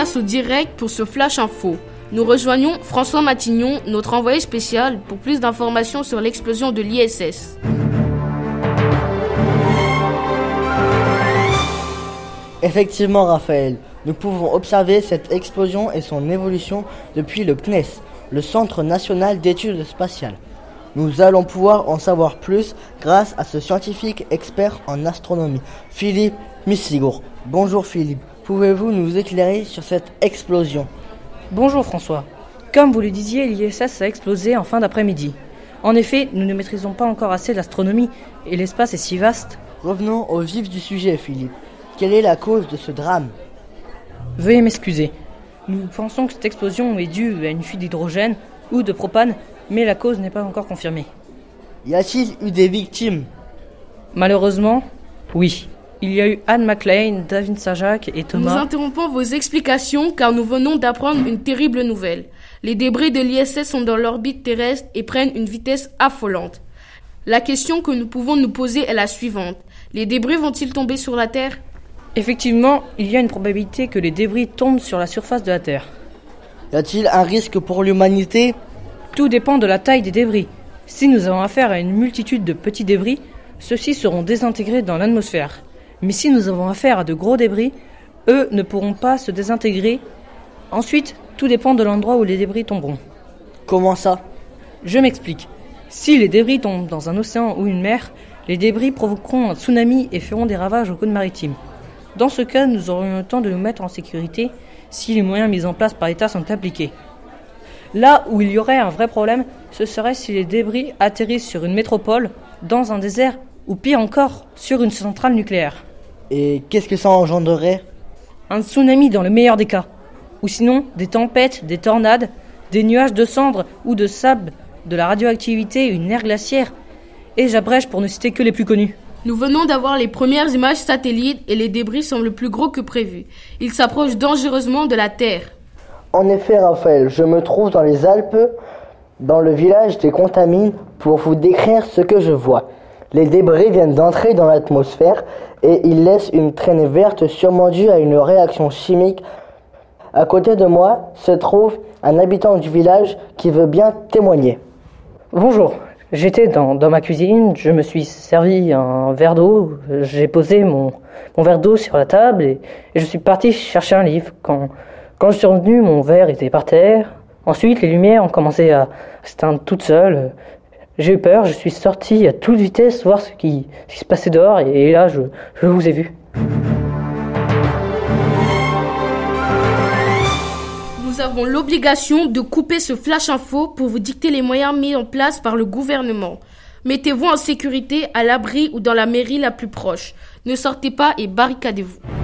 au direct pour ce flash info. Nous rejoignons François Matignon, notre envoyé spécial, pour plus d'informations sur l'explosion de l'ISS. Effectivement, Raphaël, nous pouvons observer cette explosion et son évolution depuis le CNES, le Centre national d'études spatiales. Nous allons pouvoir en savoir plus grâce à ce scientifique expert en astronomie, Philippe Missigour. Bonjour Philippe, pouvez-vous nous éclairer sur cette explosion? Bonjour François. Comme vous le disiez, l'ISS a explosé en fin d'après-midi. En effet, nous ne maîtrisons pas encore assez l'astronomie et l'espace est si vaste. Revenons au vif du sujet, Philippe. Quelle est la cause de ce drame? Veuillez m'excuser. Nous pensons que cette explosion est due à une fuite d'hydrogène ou de propane, mais la cause n'est pas encore confirmée. Y a-t-il eu des victimes? Malheureusement, oui. Il y a eu Anne McLean, David Sajak et Nous Thomas. interrompons vos explications car nous venons d'apprendre une terrible nouvelle. Les débris de l'ISS sont dans l'orbite terrestre et prennent une vitesse affolante. La question que nous pouvons nous poser est la suivante. Les débris vont-ils tomber sur la Terre? Effectivement, il y a une probabilité que les débris tombent sur la surface de la Terre. Y a-t-il un risque pour l'humanité? Tout dépend de la taille des débris. Si nous avons affaire à une multitude de petits débris, ceux-ci seront désintégrés dans l'atmosphère. Mais si nous avons affaire à de gros débris, eux ne pourront pas se désintégrer. Ensuite, tout dépend de l'endroit où les débris tomberont. Comment ça? Je m'explique. Si les débris tombent dans un océan ou une mer, les débris provoqueront un tsunami et feront des ravages aux côtes maritimes. Dans ce cas, nous aurions le temps de nous mettre en sécurité si les moyens mis en place par l'État sont appliqués. Là où il y aurait un vrai problème, ce serait si les débris atterrissent sur une métropole, dans un désert ou pire encore, sur une centrale nucléaire. Et qu'est-ce que ça engendrerait? Un tsunami dans le meilleur des cas. Ou sinon, des tempêtes, des tornades, des nuages de cendres ou de sable, de la radioactivité, une ère glaciaire. Et j'abrège pour ne citer que les plus connus. Nous venons d'avoir les premières images satellites et les débris semblent plus gros que prévu. Ils s'approchent dangereusement de la Terre. En effet, Raphaël, je me trouve dans les Alpes, dans le village des Contamines, pour vous décrire ce que je vois. Les débris viennent d'entrer dans l'atmosphère et ils laissent une traînée verte sûrement due à une réaction chimique. À côté de moi se trouve un habitant du village qui veut bien témoigner. Bonjour, j'étais dans, ma cuisine, je me suis servi un verre d'eau, j'ai posé mon, mon verre d'eau sur la table et, et je suis parti chercher un livre. Quand, quand je suis revenu, mon verre était par terre. Ensuite, les lumières ont commencé à s'éteindre toutes seules. J'ai eu peur, je suis sorti à toute vitesse voir ce qui, se passait dehors et, là, je vous ai vu. Nous avons l'obligation de couper ce flash info pour vous dicter les moyens mis en place par le gouvernement. Mettez-vous en sécurité à l'abri ou dans la mairie la plus proche. Ne sortez pas et barricadez-vous.